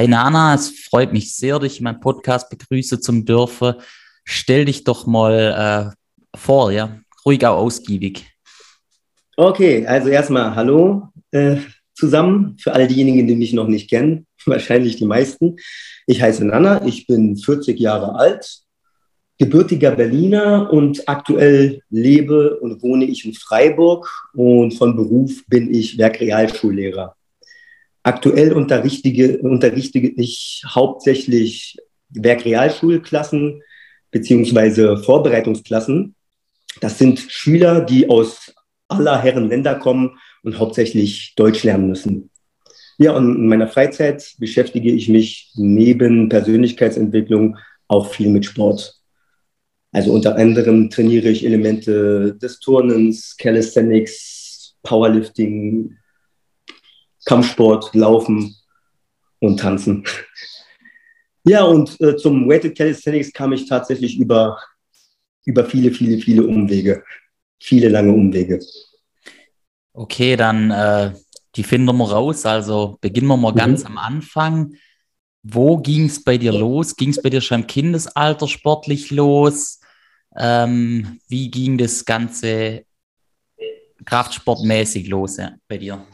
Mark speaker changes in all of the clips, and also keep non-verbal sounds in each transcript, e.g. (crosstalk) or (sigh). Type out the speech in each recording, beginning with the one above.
Speaker 1: Hi Nana, es freut mich sehr, dich in meinem Podcast begrüßen zum dürfen. Stell dich doch mal äh, vor, ja, ruhig auch ausgiebig.
Speaker 2: Okay, also erstmal hallo äh, zusammen für alle diejenigen, die mich noch nicht kennen, (laughs) wahrscheinlich die meisten. Ich heiße Nana, ich bin 40 Jahre alt, gebürtiger Berliner und aktuell lebe und wohne ich in Freiburg und von Beruf bin ich Werkrealschullehrer. Aktuell unterrichtige, unterrichte ich hauptsächlich Werkrealschulklassen beziehungsweise Vorbereitungsklassen. Das sind Schüler, die aus aller Herren Länder kommen und hauptsächlich Deutsch lernen müssen. Ja, und in meiner Freizeit beschäftige ich mich neben Persönlichkeitsentwicklung auch viel mit Sport. Also unter anderem trainiere ich Elemente des Turnens, Calisthenics, Powerlifting, Kampfsport, Laufen und Tanzen. Ja, und äh, zum Weighted Calisthenics kam ich tatsächlich über, über viele, viele, viele Umwege. Viele lange Umwege.
Speaker 1: Okay, dann äh, die finden wir raus. Also beginnen wir mal mhm. ganz am Anfang. Wo ging es bei dir los? Ging es bei dir schon im Kindesalter sportlich los? Ähm, wie ging das Ganze kraftsportmäßig los ja, bei dir?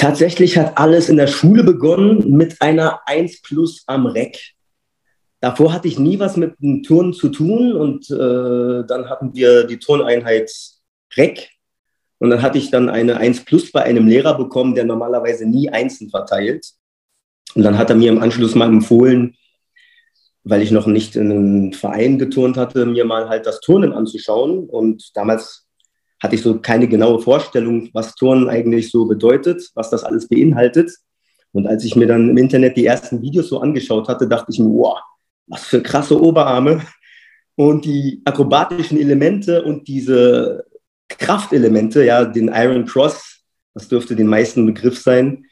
Speaker 2: Tatsächlich hat alles in der Schule begonnen mit einer 1 plus am Reck. Davor hatte ich nie was mit dem Turnen zu tun und äh, dann hatten wir die Turneinheit Reck und dann hatte ich dann eine 1 plus bei einem Lehrer bekommen, der normalerweise nie Einsen verteilt. Und dann hat er mir im Anschluss mal empfohlen, weil ich noch nicht in einem Verein geturnt hatte, mir mal halt das Turnen anzuschauen. Und damals hatte ich so keine genaue Vorstellung, was Turnen eigentlich so bedeutet, was das alles beinhaltet. Und als ich mir dann im Internet die ersten Videos so angeschaut hatte, dachte ich mir, wow, was für krasse Oberarme. Und die akrobatischen Elemente und diese Kraftelemente, ja, den Iron Cross, das dürfte den meisten Begriff sein,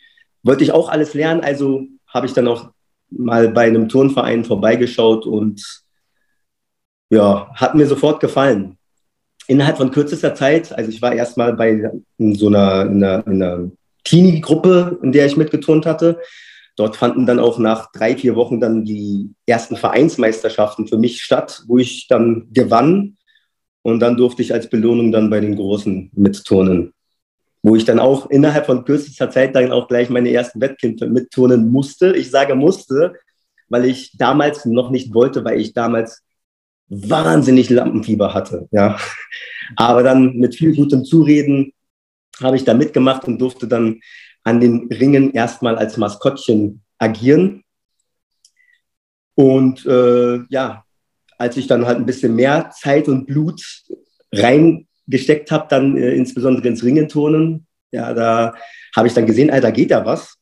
Speaker 2: wollte ich auch alles lernen. Also habe ich dann auch mal bei einem Turnverein vorbeigeschaut und ja, hat mir sofort gefallen. Innerhalb von kürzester Zeit, also ich war erstmal bei so einer, in einer, einer Teenie-Gruppe, in der ich mitgeturnt hatte. Dort fanden dann auch nach drei, vier Wochen dann die ersten Vereinsmeisterschaften für mich statt, wo ich dann gewann. Und dann durfte ich als Belohnung dann bei den Großen mitturnen wo ich dann auch innerhalb von kürzester Zeit dann auch gleich meine ersten Wettkämpfe mitturnen musste. Ich sage musste, weil ich damals noch nicht wollte, weil ich damals wahnsinnig Lampenfieber hatte. Ja. Aber dann mit viel gutem Zureden habe ich da mitgemacht und durfte dann an den Ringen erstmal als Maskottchen agieren. Und äh, ja, als ich dann halt ein bisschen mehr Zeit und Blut rein gesteckt habe, dann äh, insbesondere ins Ringenturnen. Ja, da habe ich dann gesehen, Alter, geht da was.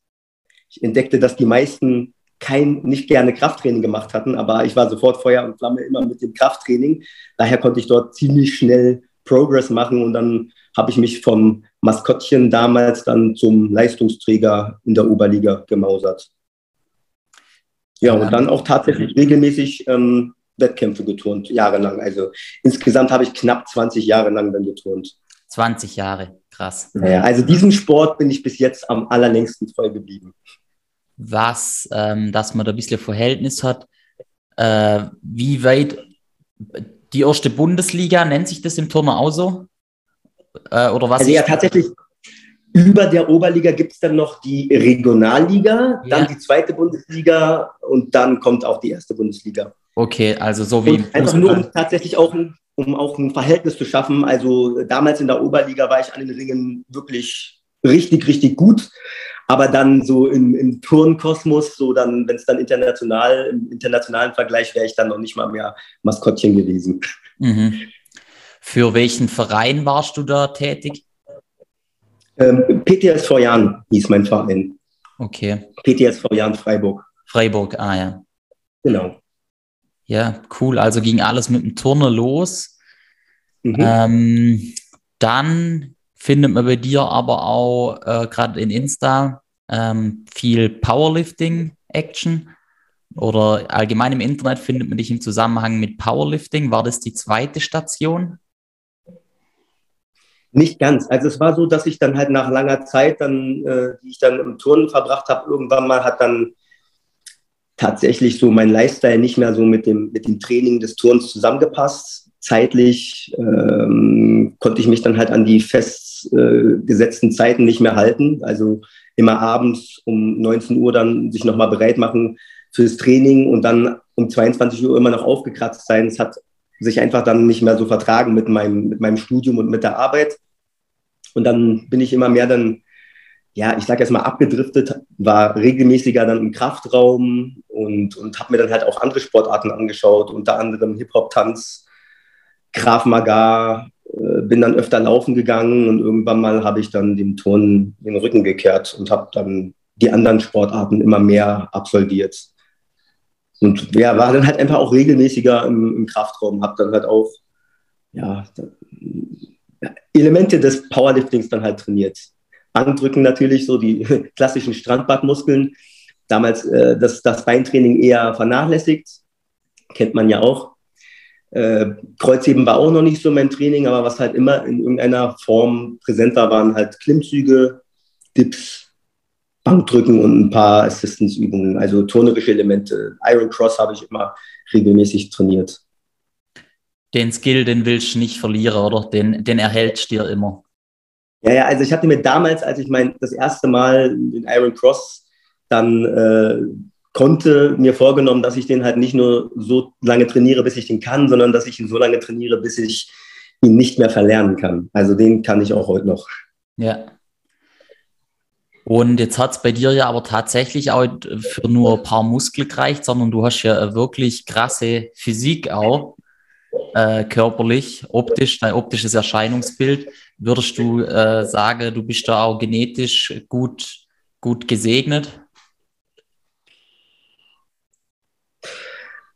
Speaker 2: Ich entdeckte, dass die meisten kein, nicht gerne Krafttraining gemacht hatten, aber ich war sofort Feuer und Flamme immer mit dem Krafttraining. Daher konnte ich dort ziemlich schnell Progress machen und dann habe ich mich vom Maskottchen damals dann zum Leistungsträger in der Oberliga gemausert. Ja, und dann auch tatsächlich regelmäßig ähm, Wettkämpfe geturnt, jahrelang. Also insgesamt habe ich knapp 20 Jahre lang dann geturnt.
Speaker 1: 20 Jahre, krass.
Speaker 2: Naja, also diesem Sport bin ich bis jetzt am allerlängsten voll geblieben.
Speaker 1: Was, ähm, dass man da ein bisschen Verhältnis hat, äh, wie weit die erste Bundesliga, nennt sich das im Turner auch so?
Speaker 2: Äh, oder was? Also ja, tatsächlich, über der Oberliga gibt es dann noch die Regionalliga, ja. dann die zweite Bundesliga und dann kommt auch die erste Bundesliga.
Speaker 1: Okay, also so wie.
Speaker 2: Und einfach nur, um tatsächlich auch ein, um auch ein Verhältnis zu schaffen. Also damals in der Oberliga war ich an den Ringen wirklich richtig, richtig gut. Aber dann so im, im Turnkosmos, so dann, wenn es dann international, im internationalen Vergleich wäre ich dann noch nicht mal mehr Maskottchen gewesen.
Speaker 1: Mhm. Für welchen Verein warst du da tätig?
Speaker 2: Ähm, PTSV Jan hieß mein Verein.
Speaker 1: Okay.
Speaker 2: PTSV Jan Freiburg.
Speaker 1: Freiburg, ah ja.
Speaker 2: Genau.
Speaker 1: Ja, cool. Also ging alles mit dem Turner los. Mhm. Ähm, dann findet man bei dir aber auch äh, gerade in Insta ähm, viel Powerlifting-Action oder allgemein im Internet findet man dich im Zusammenhang mit Powerlifting. War das die zweite Station?
Speaker 2: Nicht ganz. Also es war so, dass ich dann halt nach langer Zeit, dann, äh, die ich dann im Turnen verbracht habe, irgendwann mal hat dann tatsächlich so mein Lifestyle nicht mehr so mit dem, mit dem Training des Turns zusammengepasst. Zeitlich ähm, konnte ich mich dann halt an die festgesetzten äh, Zeiten nicht mehr halten. Also immer abends um 19 Uhr dann sich nochmal bereit machen fürs Training und dann um 22 Uhr immer noch aufgekratzt sein. Es hat sich einfach dann nicht mehr so vertragen mit meinem, mit meinem Studium und mit der Arbeit. Und dann bin ich immer mehr dann, ja, ich sage jetzt mal abgedriftet, war regelmäßiger dann im Kraftraum und, und habe mir dann halt auch andere Sportarten angeschaut, unter anderem Hip-Hop-Tanz, Graf Maga, äh, bin dann öfter laufen gegangen und irgendwann mal habe ich dann dem Turnen den Rücken gekehrt und habe dann die anderen Sportarten immer mehr absolviert. Und ja, war dann halt einfach auch regelmäßiger im, im Kraftraum, habe dann halt auch ja, Elemente des Powerliftings dann halt trainiert. Bankdrücken natürlich, so die (laughs) klassischen Strandbadmuskeln. Damals äh, das, das Beintraining eher vernachlässigt, kennt man ja auch. Äh, Kreuzheben war auch noch nicht so mein Training, aber was halt immer in irgendeiner Form präsent war, waren halt Klimmzüge, Dips, Bankdrücken und ein paar Assistance-Übungen, also turnerische Elemente. Iron Cross habe ich immer regelmäßig trainiert
Speaker 1: den Skill, den willst du nicht verlieren, oder? Den, den erhältst du dir immer.
Speaker 2: Ja, ja, also ich hatte mir damals, als ich mein das erste Mal den Iron Cross dann äh, konnte, mir vorgenommen, dass ich den halt nicht nur so lange trainiere, bis ich den kann, sondern dass ich ihn so lange trainiere, bis ich ihn nicht mehr verlernen kann. Also den kann ich auch heute noch.
Speaker 1: Ja. Und jetzt hat es bei dir ja aber tatsächlich auch für nur ein paar Muskeln gereicht, sondern du hast ja wirklich krasse Physik auch äh, körperlich, optisch, dein optisches Erscheinungsbild, würdest du äh, sagen, du bist da auch genetisch gut, gut gesegnet?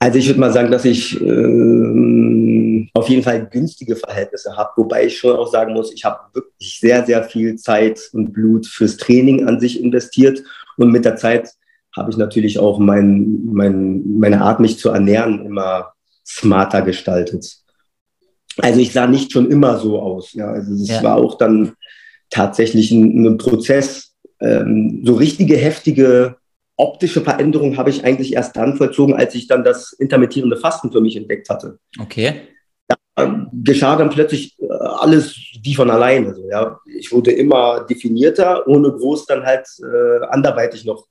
Speaker 2: Also ich würde mal sagen, dass ich äh, auf jeden Fall günstige Verhältnisse habe, wobei ich schon auch sagen muss, ich habe wirklich sehr, sehr viel Zeit und Blut fürs Training an sich investiert und mit der Zeit habe ich natürlich auch mein, mein, meine Art, mich zu ernähren, immer smarter gestaltet. Also ich sah nicht schon immer so aus. Ja, also es ja. war auch dann tatsächlich ein, ein Prozess. Ähm, so richtige heftige optische Veränderungen habe ich eigentlich erst dann vollzogen, als ich dann das intermittierende Fasten für mich entdeckt hatte.
Speaker 1: Okay.
Speaker 2: Da ähm, geschah dann plötzlich äh, alles wie von alleine. So, ja. Ich wurde immer definierter, ohne groß dann halt äh, anderweitig noch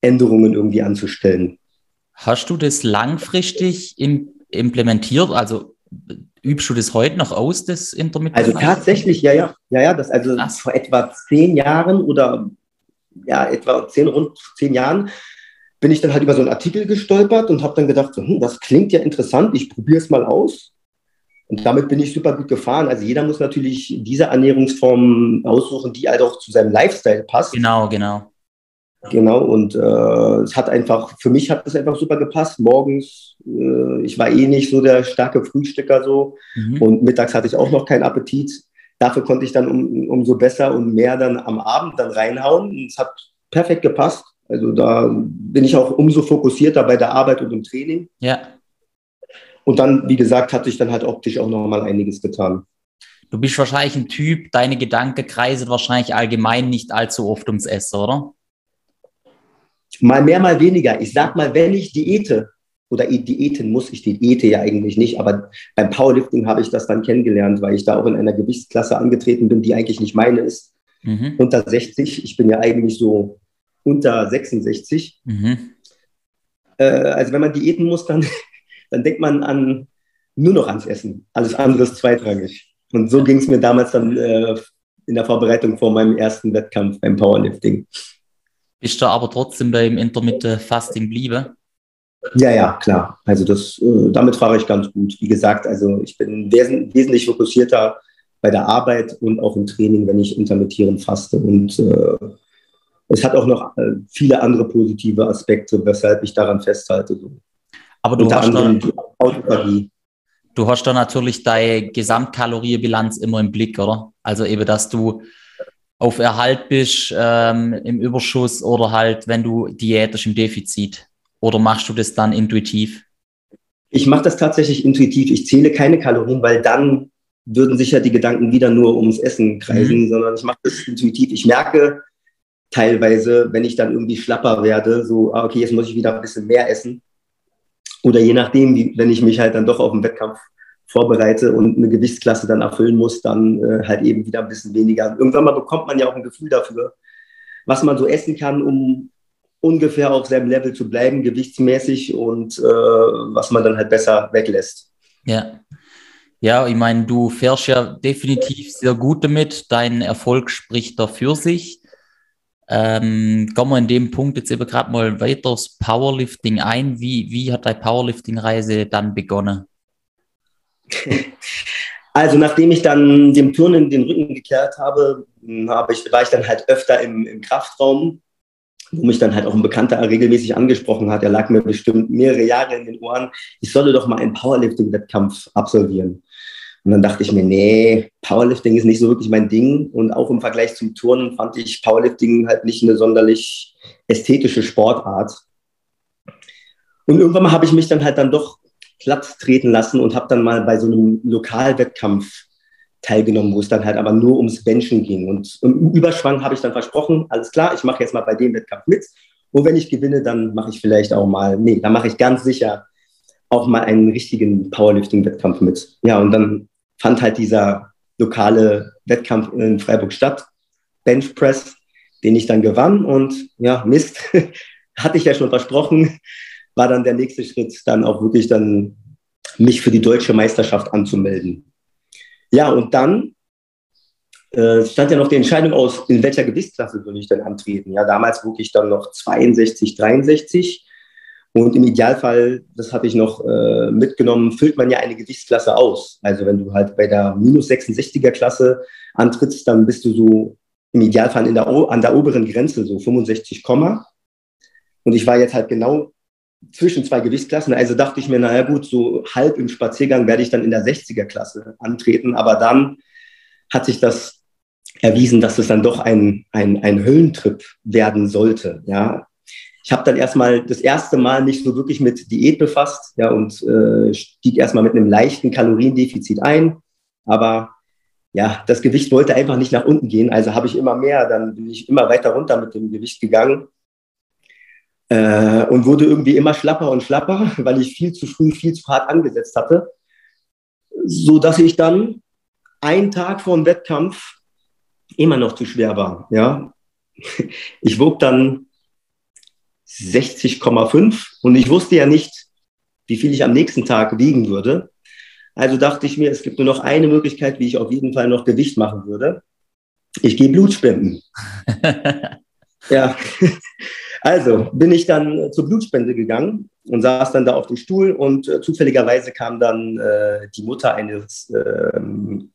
Speaker 2: Änderungen irgendwie anzustellen.
Speaker 1: Hast du das langfristig im, implementiert? Also übst du das heute noch aus, das Intermittent?
Speaker 2: Also tatsächlich, ja, ja, ja, ja, das also Krass. vor etwa zehn Jahren oder ja, etwa zehn, rund zehn Jahren bin ich dann halt über so einen Artikel gestolpert und habe dann gedacht, so, hm, das klingt ja interessant, ich probiere es mal aus. Und damit bin ich super gut gefahren. Also jeder muss natürlich diese Ernährungsform aussuchen, die halt auch zu seinem Lifestyle passt.
Speaker 1: Genau, genau.
Speaker 2: Genau, und äh, es hat einfach, für mich hat es einfach super gepasst. Morgens, äh, ich war eh nicht so der starke Frühstücker so mhm. und mittags hatte ich auch noch keinen Appetit. Dafür konnte ich dann um, umso besser und mehr dann am Abend dann reinhauen. Und es hat perfekt gepasst. Also da bin ich auch umso fokussierter bei der Arbeit und im Training.
Speaker 1: Ja.
Speaker 2: Und dann, wie gesagt, hat sich dann halt optisch auch noch mal einiges getan.
Speaker 1: Du bist wahrscheinlich ein Typ, deine Gedanken kreisen wahrscheinlich allgemein nicht allzu oft ums Essen, oder?
Speaker 2: Mal mehr, mal weniger. Ich sag mal, wenn ich Diäte oder Diäten muss, ich diete ja eigentlich nicht, aber beim Powerlifting habe ich das dann kennengelernt, weil ich da auch in einer Gewichtsklasse angetreten bin, die eigentlich nicht meine ist. Mhm. Unter 60. Ich bin ja eigentlich so unter 66. Mhm. Äh, also wenn man Diäten muss, dann, (laughs) dann denkt man an nur noch ans Essen. Alles andere ist zweitrangig. Und so ging es mir damals dann äh, in der Vorbereitung vor meinem ersten Wettkampf beim Powerlifting.
Speaker 1: Bist du aber trotzdem beim Intermittent Fasting blieben?
Speaker 2: Ja, ja, klar. Also das, äh, damit fahre ich ganz gut. Wie gesagt, also ich bin wes wesentlich fokussierter bei der Arbeit und auch im Training, wenn ich intermittierend faste. Und äh, es hat auch noch äh, viele andere positive Aspekte, weshalb ich daran festhalte. So.
Speaker 1: Aber du Unter hast, dann, du hast da natürlich deine Gesamtkaloriebilanz immer im Blick, oder? Also eben, dass du auf Erhalt bist, ähm, im Überschuss oder halt, wenn du diätisch im Defizit? Oder machst du das dann intuitiv?
Speaker 2: Ich mache das tatsächlich intuitiv. Ich zähle keine Kalorien, weil dann würden sicher die Gedanken wieder nur ums Essen kreisen, mhm. sondern ich mache das intuitiv. Ich merke teilweise, wenn ich dann irgendwie schlapper werde, so, ah, okay, jetzt muss ich wieder ein bisschen mehr essen. Oder je nachdem, wie, wenn ich mich halt dann doch auf den Wettkampf vorbereite und eine Gewichtsklasse dann erfüllen muss, dann äh, halt eben wieder ein bisschen weniger. Irgendwann mal bekommt man ja auch ein Gefühl dafür, was man so essen kann, um ungefähr auf seinem Level zu bleiben, gewichtsmäßig und äh, was man dann halt besser weglässt.
Speaker 1: Ja. Ja, ich meine, du fährst ja definitiv sehr gut damit. Dein Erfolg spricht da für sich. Ähm, kommen wir in dem Punkt jetzt eben gerade mal weiter aufs Powerlifting ein. Wie, wie hat deine Powerlifting-Reise dann begonnen? (laughs)
Speaker 2: Also nachdem ich dann dem Turnen den Rücken gekehrt habe, habe ich, war ich dann halt öfter im, im Kraftraum, wo mich dann halt auch ein Bekannter regelmäßig angesprochen hat. Er lag mir bestimmt mehrere Jahre in den Ohren. Ich solle doch mal einen Powerlifting-Wettkampf absolvieren. Und dann dachte ich mir, nee, Powerlifting ist nicht so wirklich mein Ding. Und auch im Vergleich zum Turnen fand ich Powerlifting halt nicht eine sonderlich ästhetische Sportart. Und irgendwann habe ich mich dann halt dann doch platt treten lassen und habe dann mal bei so einem Lokalwettkampf teilgenommen, wo es dann halt aber nur ums Benchen ging. Und im Überschwang habe ich dann versprochen, alles klar, ich mache jetzt mal bei dem Wettkampf mit. Und wenn ich gewinne, dann mache ich vielleicht auch mal, nee, dann mache ich ganz sicher auch mal einen richtigen Powerlifting-Wettkampf mit. Ja, und dann fand halt dieser lokale Wettkampf in Freiburg statt, Benchpress, den ich dann gewann. Und ja, Mist, (laughs) hatte ich ja schon versprochen, war dann der nächste Schritt, dann auch wirklich dann mich für die deutsche Meisterschaft anzumelden. Ja, und dann äh, stand ja noch die Entscheidung aus, in welcher Gewichtsklasse würde ich denn antreten. Ja, damals wog ich dann noch 62, 63. Und im Idealfall, das hatte ich noch äh, mitgenommen, füllt man ja eine Gewichtsklasse aus. Also wenn du halt bei der minus 66er Klasse antrittst, dann bist du so im Idealfall in der, an der oberen Grenze, so 65, und ich war jetzt halt genau zwischen zwei Gewichtsklassen. Also dachte ich mir, naja gut, so halb im Spaziergang werde ich dann in der 60er Klasse antreten. Aber dann hat sich das erwiesen, dass es dann doch ein, ein, ein Höllentrip werden sollte. Ja. Ich habe dann erstmal das erste Mal nicht so wirklich mit Diät befasst ja, und äh, stieg erstmal mit einem leichten Kaloriendefizit ein. Aber ja, das Gewicht wollte einfach nicht nach unten gehen. Also habe ich immer mehr, dann bin ich immer weiter runter mit dem Gewicht gegangen äh, und wurde irgendwie immer schlapper und schlapper, (laughs) weil ich viel zu früh, viel zu hart angesetzt hatte, so dass ich dann einen Tag vor dem Wettkampf immer noch zu schwer war. Ja, (laughs) ich wog dann 60,5 und ich wusste ja nicht, wie viel ich am nächsten Tag wiegen würde. Also dachte ich mir, es gibt nur noch eine Möglichkeit, wie ich auf jeden Fall noch Gewicht machen würde. Ich gehe Blutspenden. (laughs) ja, (laughs) also bin ich dann zur Blutspende gegangen und saß dann da auf dem Stuhl und äh, zufälligerweise kam dann äh, die Mutter eines äh,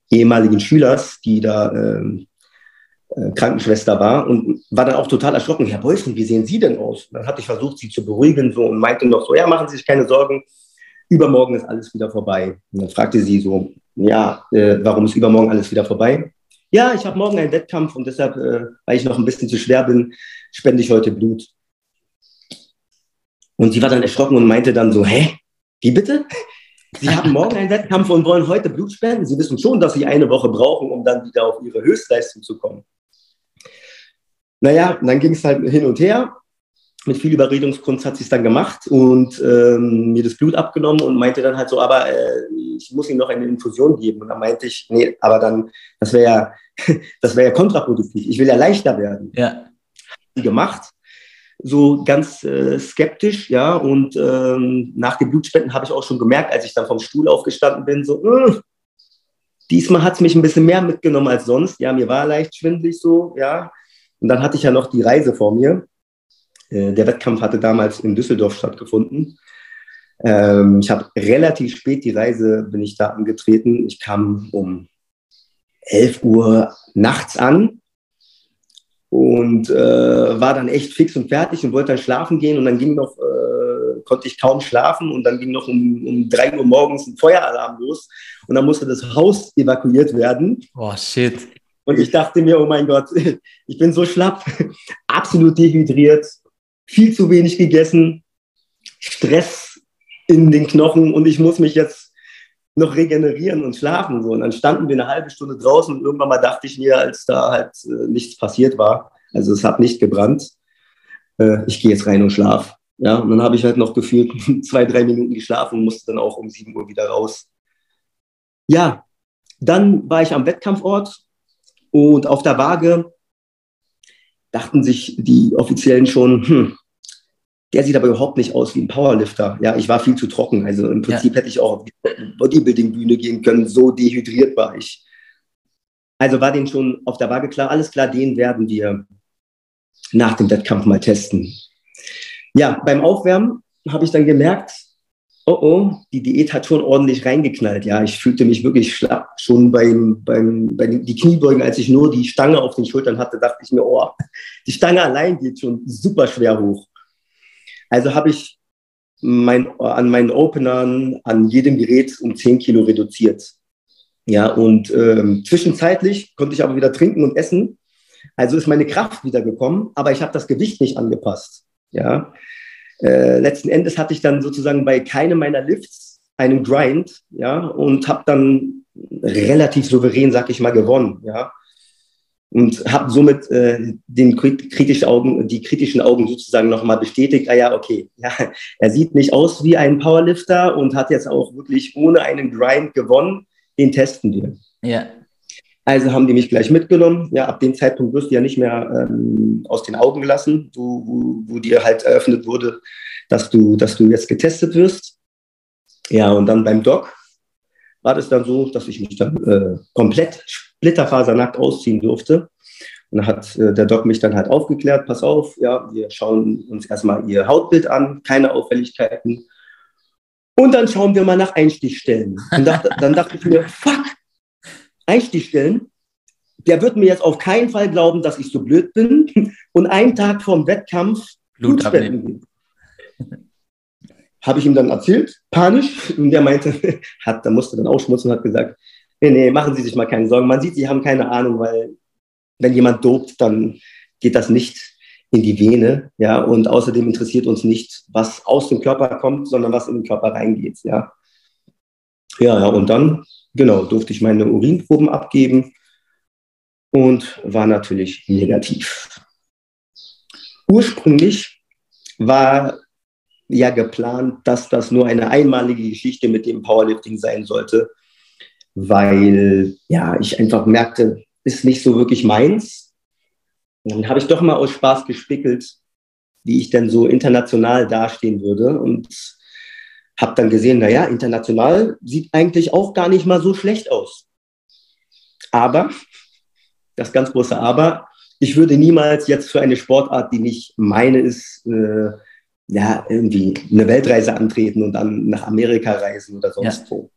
Speaker 2: ehemaligen Schülers, die da ähm, äh, Krankenschwester war und war dann auch total erschrocken. Herr Beußen, wie sehen Sie denn aus? Dann hatte ich versucht, sie zu beruhigen so, und meinte noch so, ja, machen Sie sich keine Sorgen, übermorgen ist alles wieder vorbei. Und dann fragte sie so, ja, äh, warum ist übermorgen alles wieder vorbei? Ja, ich habe morgen einen Wettkampf und deshalb, äh, weil ich noch ein bisschen zu schwer bin, spende ich heute Blut. Und sie war dann erschrocken und meinte dann so, hä, wie bitte? Sie haben morgen einen Wettkampf und wollen heute Blut spenden. Sie wissen schon, dass Sie eine Woche brauchen, um dann wieder auf Ihre Höchstleistung zu kommen. Naja, dann ging es halt hin und her. Mit viel Überredungskunst hat sie es dann gemacht und ähm, mir das Blut abgenommen und meinte dann halt so, aber äh, ich muss Ihnen noch eine Infusion geben. Und dann meinte ich, nee, aber dann, das wäre ja, (laughs) das wäre ja kontraproduktiv. Ich will ja leichter werden.
Speaker 1: Ja.
Speaker 2: Gemacht so ganz äh, skeptisch, ja. Und ähm, nach den Blutspenden habe ich auch schon gemerkt, als ich dann vom Stuhl aufgestanden bin, so, äh, diesmal hat es mich ein bisschen mehr mitgenommen als sonst. Ja, mir war leicht schwindlig so, ja. Und dann hatte ich ja noch die Reise vor mir. Äh, der Wettkampf hatte damals in Düsseldorf stattgefunden. Ähm, ich habe relativ spät die Reise, bin ich da angetreten. Ich kam um 11 Uhr nachts an und äh, war dann echt fix und fertig und wollte dann schlafen gehen und dann ging noch, äh, konnte ich kaum schlafen und dann ging noch um, um drei Uhr morgens ein Feueralarm los und dann musste das Haus evakuiert werden.
Speaker 1: Oh shit.
Speaker 2: Und ich dachte mir, oh mein Gott, (laughs) ich bin so schlapp, (laughs) absolut dehydriert, viel zu wenig gegessen, Stress in den Knochen und ich muss mich jetzt noch regenerieren und schlafen. So. Und dann standen wir eine halbe Stunde draußen und irgendwann mal dachte ich mir, als da halt äh, nichts passiert war, also es hat nicht gebrannt, äh, ich gehe jetzt rein und schlaf. Ja, und dann habe ich halt noch gefühlt (laughs) zwei, drei Minuten geschlafen und musste dann auch um sieben Uhr wieder raus. Ja, dann war ich am Wettkampfort und auf der Waage dachten sich die Offiziellen schon, hm, der sieht aber überhaupt nicht aus wie ein Powerlifter. Ja, ich war viel zu trocken. Also im Prinzip ja. hätte ich auch auf die Bodybuilding-Bühne gehen können. So dehydriert war ich. Also war denen schon auf der Waage klar, alles klar, den werden wir nach dem Wettkampf mal testen. Ja, beim Aufwärmen habe ich dann gemerkt, oh oh, die Diät hat schon ordentlich reingeknallt. Ja, ich fühlte mich wirklich schlapp. Schon beim, beim, bei den Kniebeugen, als ich nur die Stange auf den Schultern hatte, dachte ich mir, oh, die Stange allein geht schon super schwer hoch. Also habe ich mein, an meinen Openern, an jedem Gerät um 10 Kilo reduziert. Ja, und ähm, zwischenzeitlich konnte ich aber wieder trinken und essen. Also ist meine Kraft wiedergekommen, aber ich habe das Gewicht nicht angepasst. Ja, äh, letzten Endes hatte ich dann sozusagen bei keinem meiner Lifts einen Grind, ja, und habe dann relativ souverän, sag ich mal, gewonnen, ja und habe somit äh, den kritischen Augen, die kritischen Augen sozusagen nochmal bestätigt, ah ja, okay, (laughs) ja, er sieht nicht aus wie ein Powerlifter und hat jetzt auch wirklich ohne einen Grind gewonnen, den testen wir.
Speaker 1: Ja.
Speaker 2: Also haben die mich gleich mitgenommen. Ja, ab dem Zeitpunkt wirst du ja nicht mehr ähm, aus den Augen gelassen, wo, wo, wo dir halt eröffnet wurde, dass du, dass du jetzt getestet wirst. Ja, und dann beim Doc war das dann so, dass ich mich dann äh, komplett splitterfasernackt ausziehen durfte. Und dann hat äh, der Doc mich dann halt aufgeklärt, pass auf, ja, wir schauen uns erstmal ihr Hautbild an, keine Auffälligkeiten. Und dann schauen wir mal nach Einstichstellen. Und dachte, dann dachte ich mir, fuck, Einstichstellen, der wird mir jetzt auf keinen Fall glauben, dass ich so blöd bin (laughs) und einen Tag vorm Wettkampf Blutspenden gebe. Habe ich ihm dann erzählt, panisch, und der meinte, (laughs) hat, da musste dann ausschmutzen und hat gesagt, nee, nee, machen Sie sich mal keine Sorgen. Man sieht, Sie haben keine Ahnung, weil wenn jemand dopt, dann geht das nicht in die Vene, ja, und außerdem interessiert uns nicht, was aus dem Körper kommt, sondern was in den Körper reingeht, ja. Ja, ja, und dann, genau, durfte ich meine Urinproben abgeben und war natürlich negativ. Ursprünglich war ja geplant, dass das nur eine einmalige Geschichte mit dem Powerlifting sein sollte, weil ja, ich einfach merkte, ist nicht so wirklich meins. Und dann habe ich doch mal aus Spaß gespickelt, wie ich denn so international dastehen würde und habe dann gesehen, naja, international sieht eigentlich auch gar nicht mal so schlecht aus. Aber, das ganz große Aber, ich würde niemals jetzt für eine Sportart, die nicht meine ist, äh, ja, irgendwie eine Weltreise antreten und dann nach Amerika reisen oder sonst ja. wo.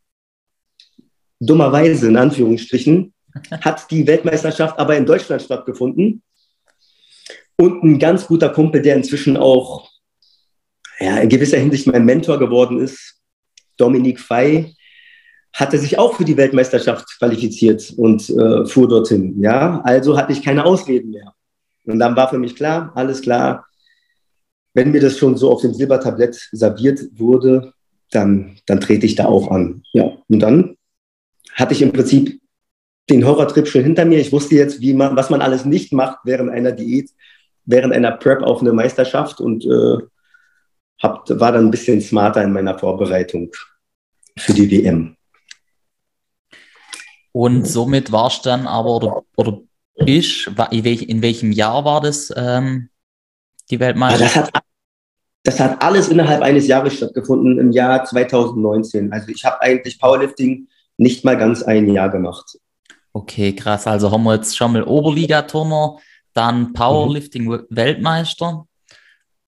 Speaker 2: Dummerweise, in Anführungsstrichen, hat die Weltmeisterschaft aber in Deutschland stattgefunden. Und ein ganz guter Kumpel, der inzwischen auch ja, in gewisser Hinsicht mein Mentor geworden ist, Dominik Fey, hatte sich auch für die Weltmeisterschaft qualifiziert und äh, fuhr dorthin. Ja, also hatte ich keine Ausreden mehr. Und dann war für mich klar, alles klar, wenn mir das schon so auf dem Silbertablett serviert wurde, dann, dann trete ich da auch an. Ja, und dann hatte ich im Prinzip den Horrortrip schon hinter mir. Ich wusste jetzt, wie man, was man alles nicht macht während einer Diät, während einer Prep auf eine Meisterschaft und äh, hab, war dann ein bisschen smarter in meiner Vorbereitung für die WM.
Speaker 1: Und somit warst du dann aber, oder, oder bist, in welchem Jahr war das, ähm, die Weltmeisterschaft?
Speaker 2: Das hat, das hat alles innerhalb eines Jahres stattgefunden, im Jahr 2019. Also ich habe eigentlich Powerlifting nicht mal ganz ein Jahr gemacht.
Speaker 1: Okay, krass. Also haben wir jetzt schon mal Oberligaturner, dann Powerlifting-Weltmeister.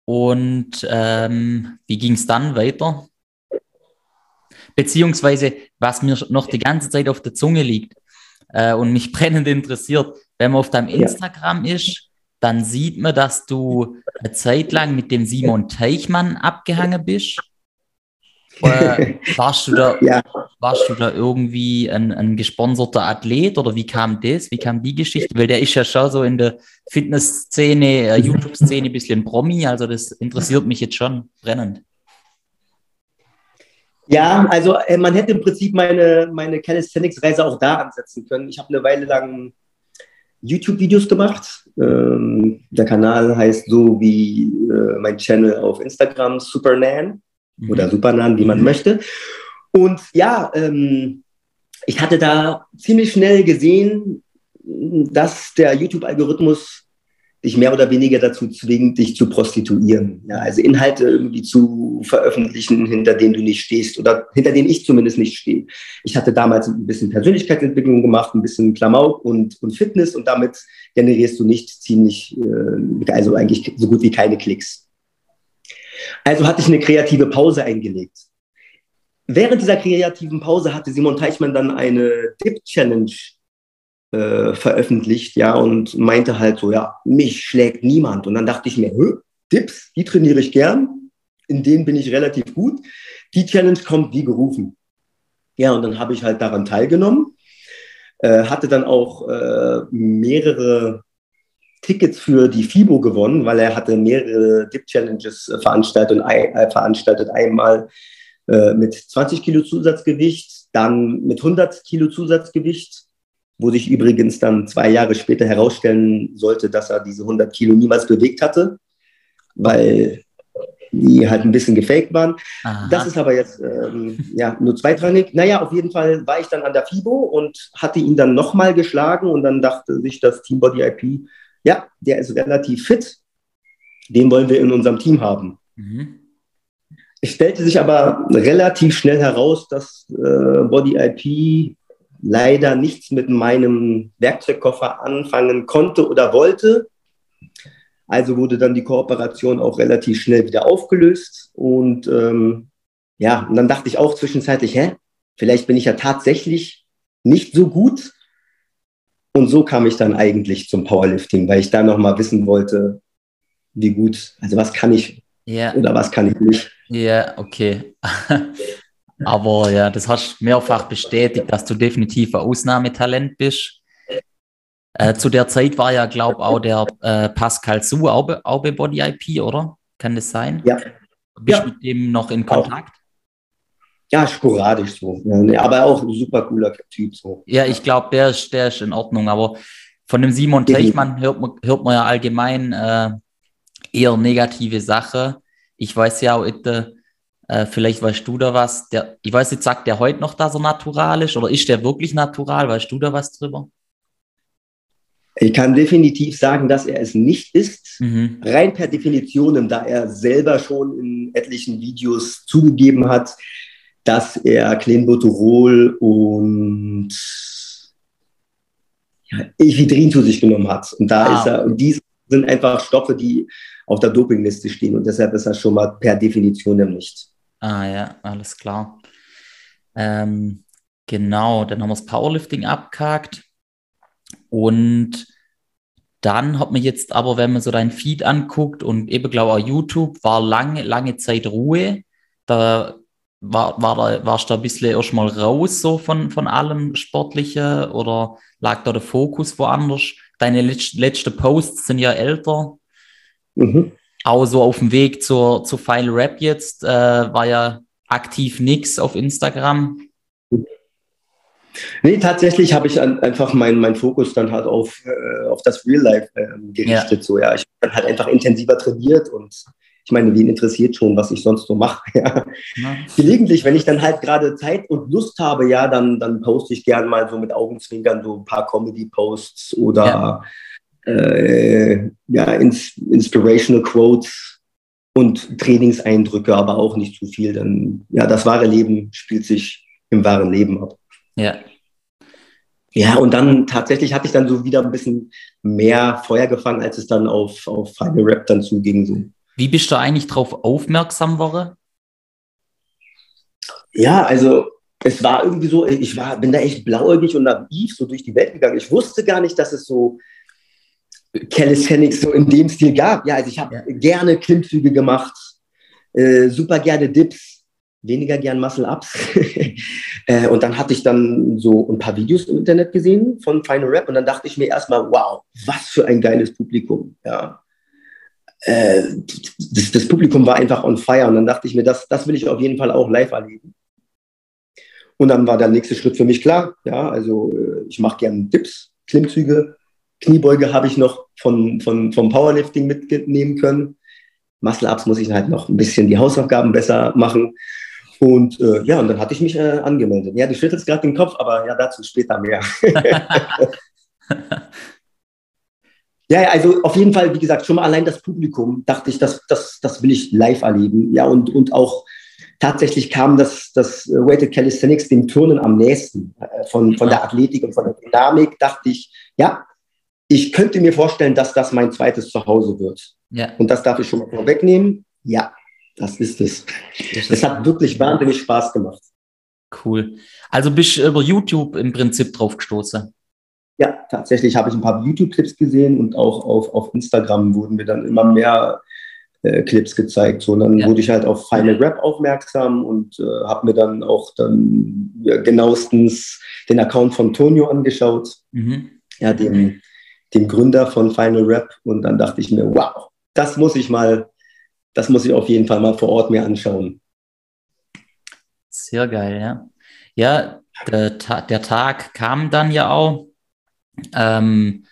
Speaker 1: Und ähm, wie ging es dann weiter? Beziehungsweise, was mir noch die ganze Zeit auf der Zunge liegt äh, und mich (laughs) brennend interessiert, wenn man auf deinem Instagram ist, dann sieht man, dass du eine Zeit lang mit dem Simon Teichmann abgehangen bist. Äh, (laughs) warst, du da, ja. warst du da irgendwie ein, ein gesponserter Athlet oder wie kam das? Wie kam die Geschichte? Weil der ist ja schon so in der Fitnessszene, äh, (laughs) YouTube-Szene ein bisschen Promi, also das interessiert mich jetzt schon brennend.
Speaker 2: Ja, also äh, man hätte im Prinzip meine, meine Calisthenics-Reise auch da ansetzen können. Ich habe eine Weile lang YouTube-Videos gemacht. Ähm, der Kanal heißt so wie äh, mein Channel auf Instagram, Supernan mhm. oder Supernan, wie man mhm. möchte. Und ja, ähm, ich hatte da ziemlich schnell gesehen, dass der YouTube-Algorithmus dich mehr oder weniger dazu zwingt, dich zu prostituieren. Ja, also Inhalte irgendwie zu veröffentlichen, hinter denen du nicht stehst oder hinter denen ich zumindest nicht stehe. Ich hatte damals ein bisschen Persönlichkeitsentwicklung gemacht, ein bisschen Klamauk und, und Fitness und damit generierst du nicht ziemlich, äh, also eigentlich so gut wie keine Klicks. Also hatte ich eine kreative Pause eingelegt. Während dieser kreativen Pause hatte Simon Teichmann dann eine Dip-Challenge äh, veröffentlicht, ja, und meinte halt so, ja, mich schlägt niemand. Und dann dachte ich mir, Dips, die trainiere ich gern, in denen bin ich relativ gut. Die Challenge kommt wie gerufen. Ja, und dann habe ich halt daran teilgenommen, äh, hatte dann auch äh, mehrere Tickets für die FIBO gewonnen, weil er hatte mehrere Dip-Challenges äh, veranstaltet, und, äh, veranstaltet. Einmal äh, mit 20 Kilo Zusatzgewicht, dann mit 100 Kilo Zusatzgewicht wo sich übrigens dann zwei Jahre später herausstellen sollte, dass er diese 100 Kilo niemals bewegt hatte, weil die halt ein bisschen gefaked waren. Aha. Das ist aber jetzt ähm, ja, nur zweitrangig. Naja, auf jeden Fall war ich dann an der FIBO und hatte ihn dann nochmal geschlagen und dann dachte sich das Team Body IP, ja, der ist relativ fit, den wollen wir in unserem Team haben. Mhm. Es stellte sich aber relativ schnell heraus, dass äh, Body IP leider nichts mit meinem Werkzeugkoffer anfangen konnte oder wollte. Also wurde dann die Kooperation auch relativ schnell wieder aufgelöst. Und ähm, ja, und dann dachte ich auch zwischenzeitlich, hä, vielleicht bin ich ja tatsächlich nicht so gut. Und so kam ich dann eigentlich zum Powerlifting, weil ich da nochmal wissen wollte, wie gut, also was kann ich yeah. oder was kann ich nicht.
Speaker 1: Ja, yeah, okay. (laughs) Aber ja, das hast du mehrfach bestätigt, dass du definitiv ein Ausnahmetalent bist. Äh, zu der Zeit war ja, glaube ich, auch der äh, Pascal Su auch, bei, auch bei Body IP, oder? Kann das sein?
Speaker 2: Ja.
Speaker 1: Bist
Speaker 2: du
Speaker 1: ja. mit dem noch in Kontakt?
Speaker 2: Ja, sporadisch so. Ja, aber auch ein super cooler Typ so.
Speaker 1: Ja, ich glaube, der ist, der ist in Ordnung. Aber von dem Simon Teichmann hört man, hört man ja allgemein äh, eher negative Sachen. Ich weiß ja auch, äh, vielleicht weißt du da was. Der, ich weiß nicht, sagt der heute noch, dass er natural ist oder ist der wirklich natural? Weißt du da was drüber?
Speaker 2: Ich kann definitiv sagen, dass er es nicht ist, mhm. rein per Definition, da er selber schon in etlichen Videos zugegeben hat, dass er Clenbuterol und ja, Ephedrin zu sich genommen hat. Und da ah. ist er, und dies sind einfach Stoffe, die auf der Dopingliste stehen und deshalb ist er schon mal per Definition nicht.
Speaker 1: Ah ja, alles klar. Ähm, genau, dann haben wir das Powerlifting abgehakt. Und dann hat man jetzt aber, wenn man so dein Feed anguckt und eben, glaube ich, auch YouTube, war lange, lange Zeit Ruhe. Da war, war da, warst du da ein bisschen erstmal raus so von, von allem Sportlichen oder lag da der Fokus woanders? Deine letzten Posts sind ja älter. Mhm auch so auf dem Weg zur, zur Final Rap jetzt, äh, war ja aktiv nichts auf Instagram.
Speaker 2: Nee, tatsächlich habe ich an, einfach meinen mein Fokus dann halt auf, äh, auf das Real Life äh, gerichtet. Ja. So, ja. Ich habe halt einfach intensiver trainiert und ich meine, wen interessiert schon, was ich sonst so mache? (laughs) Ja. ja. Gelegentlich, wenn ich dann halt gerade Zeit und Lust habe, ja, dann, dann poste ich gern mal so mit Augenzwinkern so ein paar Comedy-Posts oder ja äh, ja, ins, Inspirational Quotes und Trainingseindrücke, aber auch nicht zu viel. Denn ja, das wahre Leben spielt sich im wahren Leben ab.
Speaker 1: Ja.
Speaker 2: Ja, und dann tatsächlich hatte ich dann so wieder ein bisschen mehr Feuer gefangen, als es dann auf, auf Final Rap dann zuging. So.
Speaker 1: Wie bist du eigentlich darauf aufmerksam geworden?
Speaker 2: Ja, also es war irgendwie so, ich war, bin da echt blauäugig und naiv so durch die Welt gegangen. Ich wusste gar nicht, dass es so Calisthenics so in dem Stil gab. Ja, also ich habe ja. gerne Klimmzüge gemacht, äh, super gerne Dips, weniger gern Muscle-Ups. (laughs) äh, und dann hatte ich dann so ein paar Videos im Internet gesehen von Final Rap und dann dachte ich mir erstmal, wow, was für ein geiles Publikum. Ja. Äh, das, das, Publikum war einfach on fire und dann dachte ich mir, das, das will ich auf jeden Fall auch live erleben. Und dann war der nächste Schritt für mich klar. Ja, also äh, ich mache gerne Dips, Klimmzüge, Kniebeuge habe ich noch von, von, vom Powerlifting mitnehmen können. Muscle-Ups muss ich halt noch ein bisschen die Hausaufgaben besser machen. Und äh, ja, und dann hatte ich mich äh, angemeldet. Ja, du schüttelst gerade den Kopf, aber ja, dazu später mehr. (laughs) (laughs) ja, also auf jeden Fall, wie gesagt, schon mal allein das Publikum, dachte ich, das, das, das will ich live erleben. Ja, und, und auch tatsächlich kam das, das Weighted Calisthenics dem Turnen am nächsten. Äh, von, von der Athletik und von der Dynamik dachte ich, ja, ich könnte mir vorstellen, dass das mein zweites Zuhause wird. Ja. Und das darf ich schon mal vorwegnehmen. Ja, das ist es. Es hat wirklich wahnsinnig Spaß gemacht.
Speaker 1: Cool. Also bist du über YouTube im Prinzip drauf gestoßen?
Speaker 2: Ja, tatsächlich habe ich ein paar YouTube-Clips gesehen und auch auf, auf Instagram wurden mir dann immer mehr äh, Clips gezeigt. So, und dann ja. wurde ich halt auf Final Rap aufmerksam und äh, habe mir dann auch dann ja, genauestens den Account von Tonio angeschaut, mhm. ja, dem, dem Gründer von Final Rap. Und dann dachte ich mir, wow, das muss ich mal, das muss ich auf jeden Fall mal vor Ort mir anschauen.
Speaker 1: Sehr geil, ja. Ja, der, der Tag kam dann ja auch. Ähm,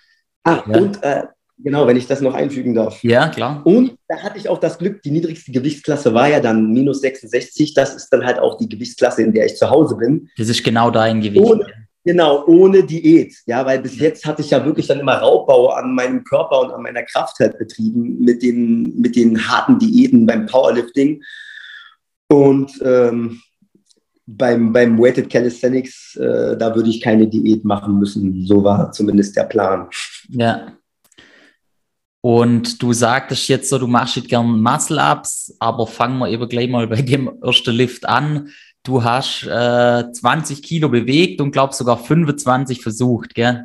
Speaker 2: ah, ja. und äh, Genau, wenn ich das noch einfügen darf.
Speaker 1: Ja, klar.
Speaker 2: Und da hatte ich auch das Glück, die niedrigste Gewichtsklasse war ja dann minus 66. Das ist dann halt auch die Gewichtsklasse, in der ich zu Hause bin.
Speaker 1: Das ist genau dein Gewicht.
Speaker 2: Ohne, genau, ohne Diät. Ja, weil bis jetzt hatte ich ja wirklich dann immer Raubbau an meinem Körper und an meiner Kraft halt betrieben mit den, mit den harten Diäten beim Powerlifting. Und ähm, beim, beim Weighted Calisthenics, äh, da würde ich keine Diät machen müssen. So war zumindest der Plan.
Speaker 1: Ja. Und du sagtest jetzt so, du machst jetzt gern Muscle-Ups, aber fangen wir eben gleich mal bei dem ersten Lift an. Du hast äh, 20 Kilo bewegt und glaubst sogar 25 versucht, gell?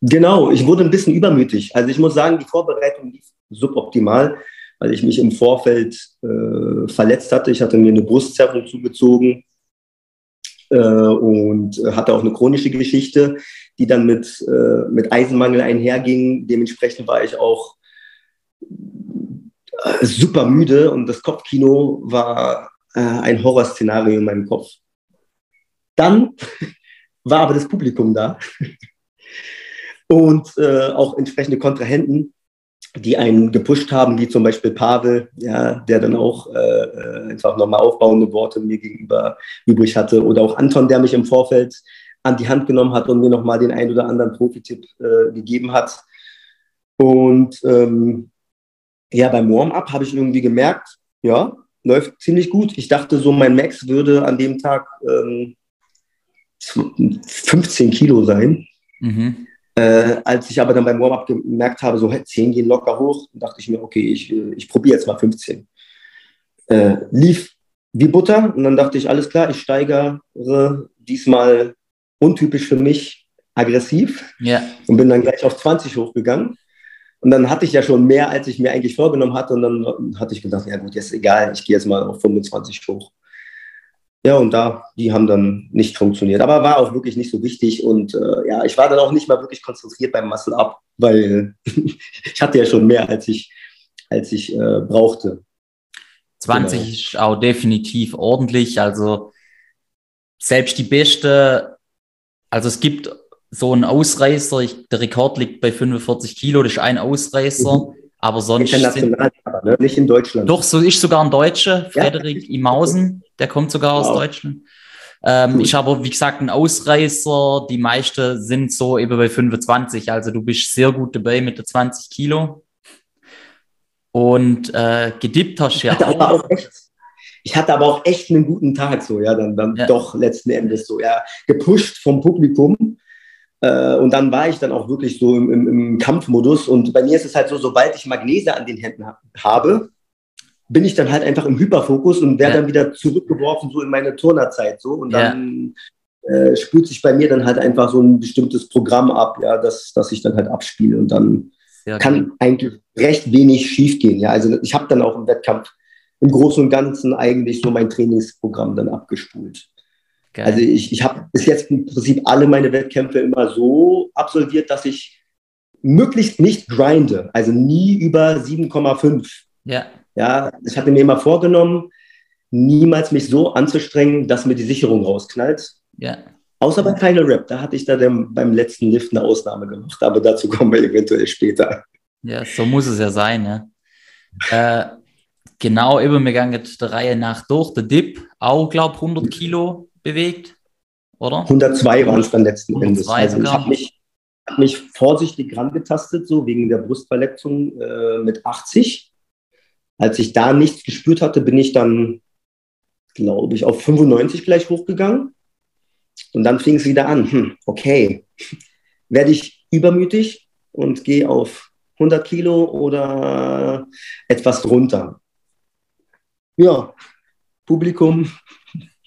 Speaker 2: Genau, ich wurde ein bisschen übermütig. Also ich muss sagen, die Vorbereitung lief suboptimal, weil ich mich im Vorfeld äh, verletzt hatte. Ich hatte mir eine Brustzerrung zugezogen äh, und hatte auch eine chronische Geschichte die dann mit, äh, mit Eisenmangel einherging. Dementsprechend war ich auch äh, super müde und das Kopfkino war äh, ein Horrorszenario in meinem Kopf. Dann war aber das Publikum da (laughs) und äh, auch entsprechende Kontrahenten, die einen gepusht haben, wie zum Beispiel Pavel, ja, der dann auch äh, äh einfach nochmal aufbauende Worte mir gegenüber übrig hatte, oder auch Anton, der mich im Vorfeld an die Hand genommen hat und mir nochmal den ein oder anderen Profi-Tipp äh, gegeben hat. Und ähm, ja, beim Warm-up habe ich irgendwie gemerkt, ja, läuft ziemlich gut. Ich dachte so, mein Max würde an dem Tag ähm, 15 Kilo sein. Mhm. Äh, als ich aber dann beim Warm-up gemerkt habe, so 10 gehen locker hoch, dachte ich mir, okay, ich, ich probiere jetzt mal 15. Äh, lief wie Butter und dann dachte ich, alles klar, ich steigere diesmal untypisch für mich aggressiv ja. und bin dann gleich auf 20 hochgegangen. Und dann hatte ich ja schon mehr, als ich mir eigentlich vorgenommen hatte. Und dann hatte ich gedacht, ja gut, jetzt egal, ich gehe jetzt mal auf 25 hoch. Ja, und da, die haben dann nicht funktioniert. Aber war auch wirklich nicht so wichtig. Und äh, ja, ich war dann auch nicht mal wirklich konzentriert beim Muscle Up, weil (laughs) ich hatte ja schon mehr, als ich, als ich äh, brauchte.
Speaker 1: 20 genau. ist auch definitiv ordentlich. Also selbst die beste also es gibt so einen Ausreißer, ich, der Rekord liegt bei 45 Kilo, das ist ein Ausreißer, mhm. aber sonst.
Speaker 2: International, sind, ne? nicht in Deutschland.
Speaker 1: Doch, so ist sogar ein Deutscher, Frederik ja. Imausen, der kommt sogar aus wow. Deutschland. Ähm. Ich habe, wie gesagt, ein Ausreißer. Die meisten sind so eben bei 25. Also du bist sehr gut dabei mit der 20 Kilo. Und äh, gedippt hast ja
Speaker 2: auch. ich hatte aber auch echt einen guten Tag, so, ja, dann, dann ja. doch letzten Endes so, ja, gepusht vom Publikum. Äh, und dann war ich dann auch wirklich so im, im, im, Kampfmodus. Und bei mir ist es halt so, sobald ich Magnese an den Händen ha habe, bin ich dann halt einfach im Hyperfokus und werde ja. dann wieder zurückgeworfen, so in meine Turnerzeit. So. Und dann ja. äh, spült sich bei mir dann halt einfach so ein bestimmtes Programm ab, ja, das, das ich dann halt abspiele. Und dann Sehr kann eigentlich recht wenig schiefgehen. Ja, also ich habe dann auch im Wettkampf im Großen und Ganzen eigentlich so mein Trainingsprogramm dann abgespult. Geil. Also ich, ich habe bis jetzt im Prinzip alle meine Wettkämpfe immer so absolviert, dass ich möglichst nicht grinde, also nie über 7,5. Ja. Ja, ich hatte mir immer vorgenommen, niemals mich so anzustrengen, dass mir die Sicherung rausknallt.
Speaker 1: Ja.
Speaker 2: Außer bei Final Rap, da hatte ich da dem, beim letzten Lift eine Ausnahme gemacht, aber dazu kommen wir eventuell später.
Speaker 1: Ja, so muss es ja sein, ja. Äh, genau, übergegangen der Reihe nach durch. Der Dip, auch, glaube ich, 100 Kilo bewegt, oder?
Speaker 2: 102 waren es dann letzten Endes.
Speaker 1: 102
Speaker 2: Also ich habe mich, hab mich vorsichtig rangetastet, so wegen der Brustverletzung äh, mit 80. Als ich da nichts gespürt hatte, bin ich dann, glaube ich, auf 95 gleich hochgegangen. Und dann fing es wieder an. Hm, okay, (laughs) werde ich übermütig und gehe auf 100 Kilo oder etwas drunter? Ja, Publikum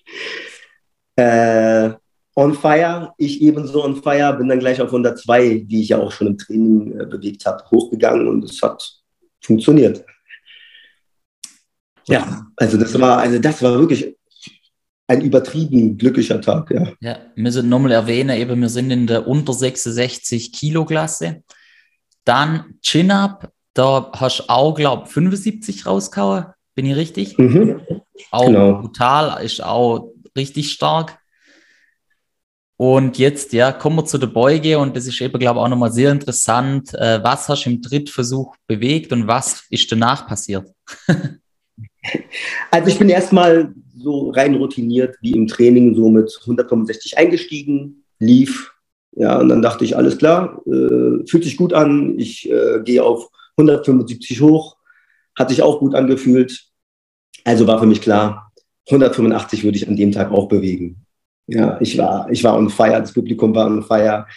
Speaker 2: (laughs) äh, on fire, ich ebenso on fire, bin dann gleich auf 102, die ich ja auch schon im Training äh, bewegt habe, hochgegangen und es hat funktioniert. Ja, also das war, also das war wirklich ein übertrieben glücklicher Tag, ja.
Speaker 1: Ja, wir müssen nochmal erwähnen, eben, wir sind in der unter 66 Kilo Klasse. Dann Chin-Up, da hast du auch, glaube ich, 75 rausgehauen. Bin ich richtig?
Speaker 2: Mhm.
Speaker 1: Auch
Speaker 2: Genau.
Speaker 1: brutal, ist auch richtig stark. Und jetzt, ja, kommen wir zu der Beuge und das ist eben, glaube ich, auch nochmal sehr interessant. Äh, was hast du im Drittversuch bewegt und was ist danach passiert? (laughs) (laughs)
Speaker 2: Also ich bin erstmal so rein routiniert wie im Training, so mit 165 eingestiegen, lief. Ja, und dann dachte ich, alles klar, äh, fühlt sich gut an. Ich äh, gehe auf 175 hoch, hat sich auch gut angefühlt. Also war für mich klar, 185 würde ich an dem Tag auch bewegen. Ja, ich war, ich war on fire, das Publikum war on fire,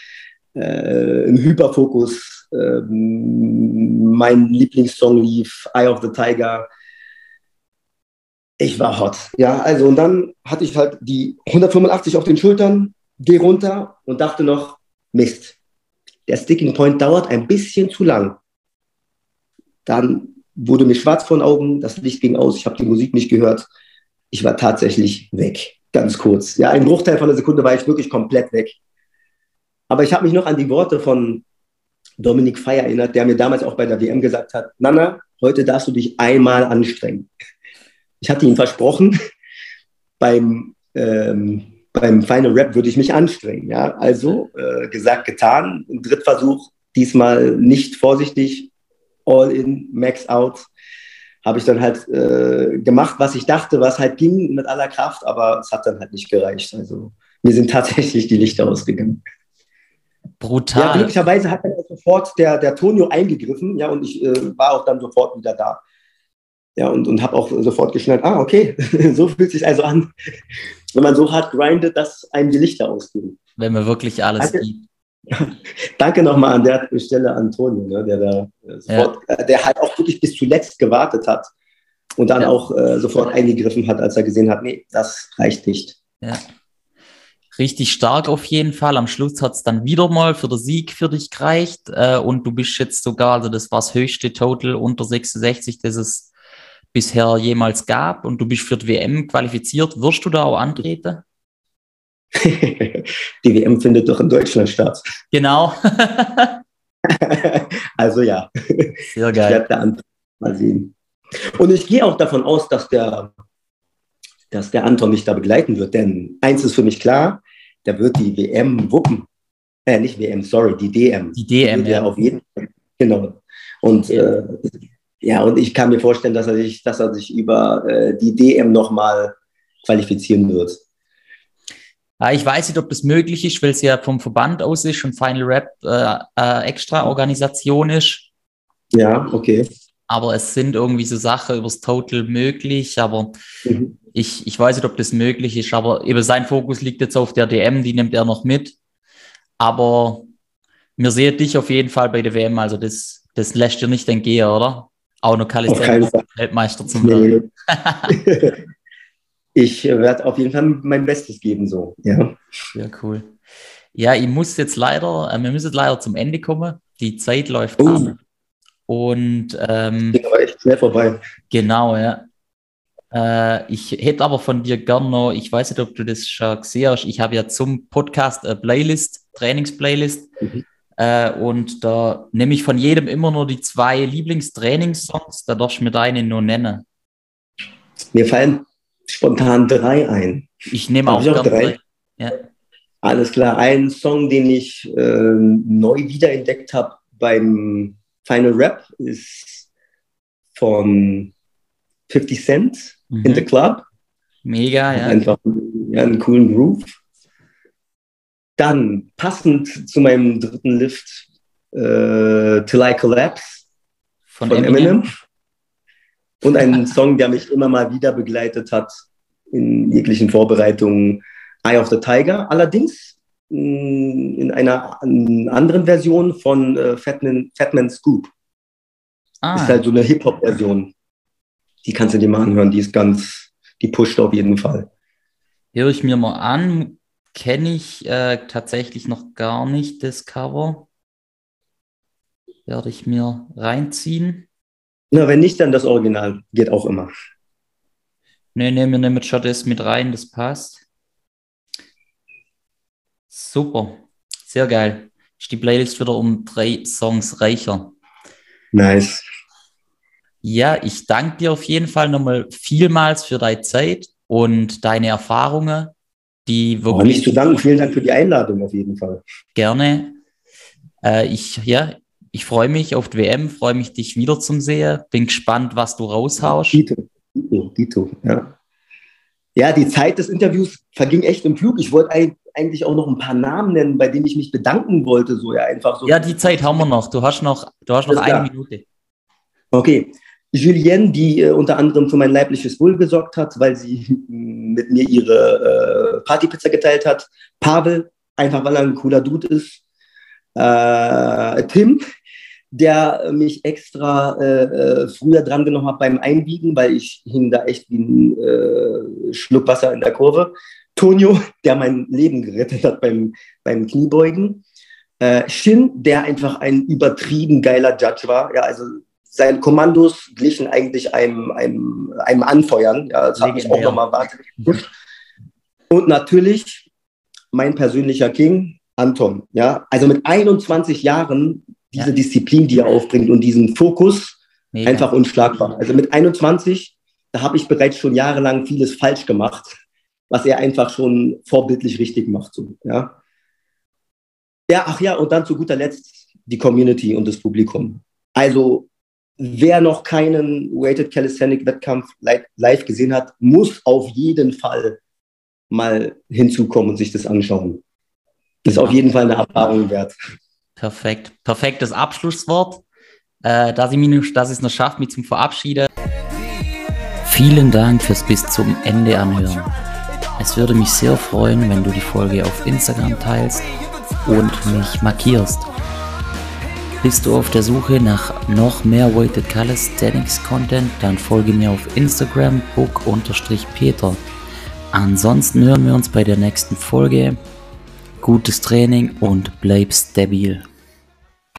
Speaker 2: äh, im Hyperfokus. Ähm, mein Lieblingssong lief, Eye of the Tiger. Ich war hot. Ja, also und dann hatte ich halt die 185 auf den Schultern, geh runter und dachte noch, Mist, der Sticking Point dauert ein bisschen zu lang. Dann wurde mir schwarz vor den Augen, das Licht ging aus, ich habe die Musik nicht gehört. Ich war tatsächlich weg, ganz kurz. Ja, ein Bruchteil von einer Sekunde war ich wirklich komplett weg. Aber ich habe mich noch an die Worte von Dominik Fey erinnert, der mir damals auch bei der WM gesagt hat, Nana, heute darfst du dich einmal anstrengen. Ich hatte ihm versprochen, beim, ähm, beim Final Rap würde ich mich anstrengen. Ja? Also äh, gesagt, getan. Im Drittversuch, diesmal nicht vorsichtig, all in, max out. Habe ich dann halt äh, gemacht, was ich dachte, was halt ging mit aller Kraft, aber es hat dann halt nicht gereicht. Also mir sind (laughs) tatsächlich die Lichter ausgegangen. Ja,
Speaker 1: Brutal.
Speaker 2: glücklicherweise hat dann sofort der, der Tonio eingegriffen, ja, und ich äh, war auch dann sofort wieder da. Ja, und, und habe auch sofort geschnallt, ah, okay, (laughs) so fühlt sich also an, wenn man so hart grindet, dass einem die Lichter ausgehen.
Speaker 1: Wenn man wirklich alles
Speaker 2: Danke.
Speaker 1: gibt. (laughs)
Speaker 2: Danke nochmal an der Stelle an Tonio, ne, der da äh, sofort, äh, der halt auch wirklich bis zuletzt gewartet hat und dann
Speaker 1: Ja.
Speaker 2: auch äh, sofort eingegriffen hat, als er gesehen hat, nee, das reicht nicht.
Speaker 1: Ja. Richtig stark auf jeden Fall. Am Schluss hat es dann wieder mal für den Sieg für dich gereicht. Äh, und du bist jetzt sogar, also das war das höchste Total unter 66, das es bisher jemals gab. Und du bist für die WM qualifiziert. Wirst du da auch antreten? (laughs)
Speaker 2: die WM findet doch in Deutschland statt.
Speaker 1: Genau. (laughs)
Speaker 2: also ja.
Speaker 1: Sehr
Speaker 2: Ich
Speaker 1: geil.
Speaker 2: werde da an- mal sehen. Und ich gehe auch davon aus, dass der, dass der Anton mich da begleiten wird. Denn eins ist für mich klar, der wird die WM wuppen. Äh, nicht WM, sorry, die DM.
Speaker 1: Die DM,
Speaker 2: er
Speaker 1: ja.
Speaker 2: auf jeden Fall. Genau. Und äh, ja, und ich kann mir vorstellen, dass er sich, dass er sich über äh, die DM nochmal qualifizieren wird.
Speaker 1: Ich weiß nicht, ob das möglich ist, weil es ja vom Verband aus ist und Final Rap äh, äh, extra Organisation ist.
Speaker 2: Ja, okay.
Speaker 1: Aber es sind irgendwie so Sachen übers Total möglich. Aber
Speaker 2: Mhm.
Speaker 1: ich, ich weiß nicht, ob das möglich ist. Aber eben sein Fokus liegt jetzt auf der DM, die nimmt er noch mit. Aber wir sehen dich auf jeden Fall bei der WM. Also das, das lässt dir nicht entgehen, oder? Auch noch
Speaker 2: Fall.
Speaker 1: Weltmeister zum werden. (laughs)
Speaker 2: Ich werde auf jeden Fall mein Bestes geben, so. Ja.
Speaker 1: Ja, cool. Ja, ich muss jetzt leider, äh, wir müssen leider zum Ende kommen. Die Zeit läuft
Speaker 2: Oh.
Speaker 1: ab. Und ähm,
Speaker 2: Ging aber echt schnell vorbei.
Speaker 1: genau, ja. Äh, ich hätte aber von dir gern noch, ich weiß nicht, ob du das schon gesehen hast, ich habe ja zum Podcast eine Playlist, Trainingsplaylist.
Speaker 2: Mhm.
Speaker 1: Äh, und da nehme ich von jedem immer nur die zwei Lieblingstrainingssongs, da darfst du mir deine nur nennen.
Speaker 2: Mir fallen spontan drei ein.
Speaker 1: Ich nehme auch,
Speaker 2: auch drei. Ja. Alles klar. Ein Song, den ich äh, neu wiederentdeckt habe beim Final Rap, ist von 50 Cent mhm. in the Club.
Speaker 1: Mega, ja.
Speaker 2: Einfach ja, einen coolen Groove. Dann passend zu meinem dritten Lift, äh, Till I Collapse
Speaker 1: von, von Eminem. Eminem.
Speaker 2: Und ein (laughs) Song, der mich immer mal wieder begleitet hat in jeglichen Vorbereitungen, Eye of the Tiger. Allerdings mm, in einer anderen Version von äh, Fatman, Fatman Scoop. Ah. Ist halt so eine Hip-Hop-Version. Die kannst du dir mal anhören, die ist ganz, die pusht auf jeden Fall.
Speaker 1: Höre ich mir mal an, kenne ich äh, tatsächlich noch gar nicht das Cover. Werde ich mir reinziehen.
Speaker 2: Na, wenn nicht, dann das Original. Geht auch immer.
Speaker 1: Nee, nee, wir nehmen schon das mit rein, das passt. Super. Sehr geil. Ist die Playlist wieder um drei Songs reicher.
Speaker 2: Nice.
Speaker 1: Ja, ich danke dir auf jeden Fall nochmal vielmals für deine Zeit und deine Erfahrungen, die
Speaker 2: wirklich. Oh, nicht zu danken, vielen Dank für die Einladung auf jeden Fall.
Speaker 1: Gerne. Äh, ich, ja, ich freue mich auf die WM, freue mich, dich wieder zum Sehen. Bin gespannt, was du raushaust.
Speaker 2: Dito, Dito, Dito, ja. Ja, die Zeit des Interviews verging echt im Flug. Ich wollte eigentlich auch noch ein paar Namen nennen, bei denen ich mich bedanken wollte, so ja einfach so.
Speaker 1: Ja, die Zeit haben wir noch. Du hast noch, du hast noch eine klar. Minute.
Speaker 2: Okay. Julienne, die äh, unter anderem für mein leibliches Wohl gesorgt hat, weil sie (laughs) mit mir ihre äh, Partypizza geteilt hat. Pavel, einfach weil er ein cooler Dude ist. Äh, Tim, der mich extra äh, äh, früher drangenommen hat beim Einbiegen, weil ich hing da echt wie ein äh, Schluck Wasser in der Kurve. Tonio, der mein Leben gerettet hat beim, beim Kniebeugen. Shin, der einfach ein übertrieben geiler Judge war. Ja, also seine Kommandos glichen eigentlich einem, einem, einem Anfeuern. Ja, das habe ich auch nochmal wartet. Und natürlich mein persönlicher King, Anton. Ja, also mit 21 Jahren diese ja. Disziplin, die er aufbringt und diesen Fokus, Mega. einfach unschlagbar. Also mit 21, da habe ich bereits schon jahrelang vieles falsch gemacht, was er einfach schon vorbildlich richtig macht. So, ja. ja, ach ja, und dann zu guter Letzt die Community und das Publikum. Also wer noch keinen Weighted Calisthenic Wettkampf live gesehen hat, muss auf jeden Fall mal hinzukommen und sich das anschauen. Das ist auf jeden Fall eine Erfahrung wert.
Speaker 1: Perfekt. Perfektes Abschlusswort. Äh, dass, ich mich, dass ich es noch schaffe, mich zum Verabschieden. Vielen Dank fürs bis zum Ende anhören. Es würde mich sehr freuen, wenn du die Folge auf Instagram teilst und mich markierst. Bist du auf der Suche nach noch mehr Weighted Calisthenics Content, dann folge mir auf Instagram book-peter. Ansonsten hören wir uns bei der nächsten Folge. Gutes Training und bleib stabil.